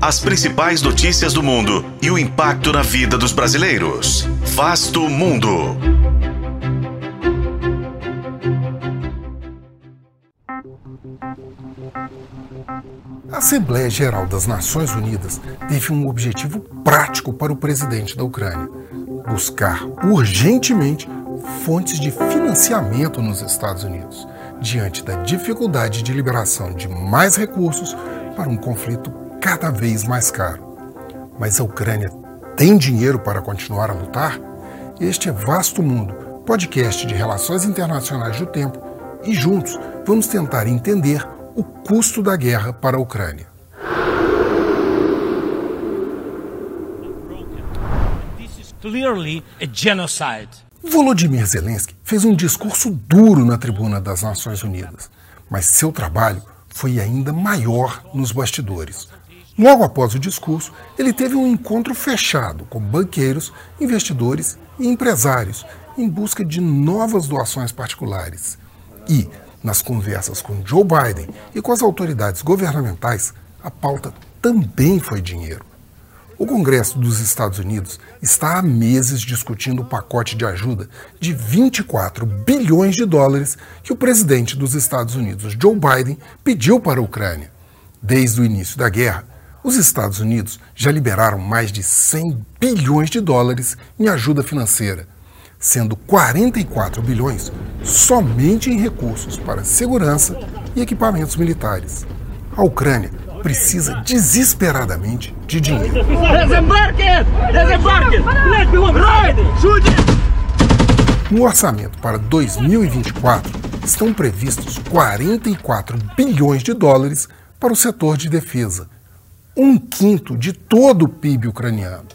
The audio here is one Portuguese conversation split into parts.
As principais notícias do mundo e o impacto na vida dos brasileiros. Vasto Mundo. A Assembleia Geral das Nações Unidas teve um objetivo prático para o presidente da Ucrânia: buscar urgentemente fontes de financiamento nos Estados Unidos, diante da dificuldade de liberação de mais recursos para um conflito cada vez mais caro. Mas a Ucrânia tem dinheiro para continuar a lutar? Este é Vasto Mundo, podcast de relações internacionais do tempo, e juntos vamos tentar entender o custo da guerra para a Ucrânia. Volodymyr Zelensky fez um discurso duro na tribuna das Nações Unidas, mas seu trabalho foi ainda maior nos bastidores. Logo após o discurso, ele teve um encontro fechado com banqueiros, investidores e empresários em busca de novas doações particulares. E, nas conversas com Joe Biden e com as autoridades governamentais, a pauta também foi dinheiro. O Congresso dos Estados Unidos está há meses discutindo o pacote de ajuda de 24 bilhões de dólares que o presidente dos Estados Unidos, Joe Biden, pediu para a Ucrânia. Desde o início da guerra, os Estados Unidos já liberaram mais de 100 bilhões de dólares em ajuda financeira, sendo 44 bilhões somente em recursos para segurança e equipamentos militares. A Ucrânia precisa desesperadamente de dinheiro. No orçamento para 2024, estão previstos 44 bilhões de dólares para o setor de defesa, um quinto de todo o PIB ucraniano.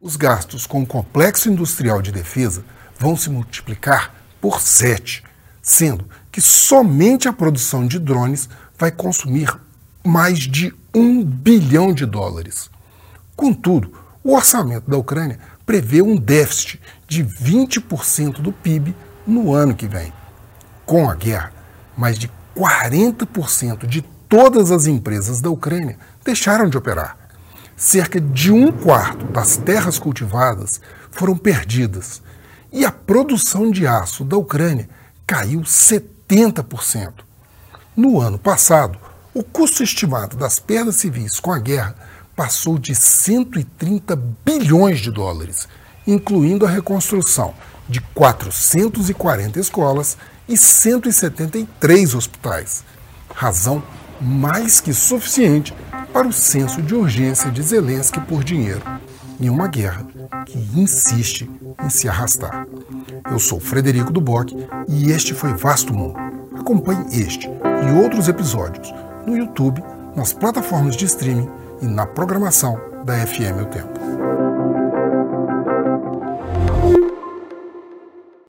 Os gastos com o complexo industrial de defesa vão se multiplicar por sete, sendo que somente a produção de drones vai consumir mais de um bilhão de dólares. Contudo, o orçamento da Ucrânia prevê um déficit de 20% do PIB no ano que vem. Com a guerra, mais de 40% de todas as empresas da Ucrânia deixaram de operar. Cerca de um quarto das terras cultivadas foram perdidas e a produção de aço da Ucrânia caiu 70%. No ano passado, o custo estimado das perdas civis com a guerra passou de 130 bilhões de dólares, incluindo a reconstrução de 440 escolas e 173 hospitais, razão mais que suficiente para o senso de urgência de Zelensky por dinheiro em uma guerra que insiste em se arrastar. Eu sou Frederico Duboc e este foi Vasto Mundo. Acompanhe este e outros episódios no YouTube, nas plataformas de streaming e na programação da FM O Tempo.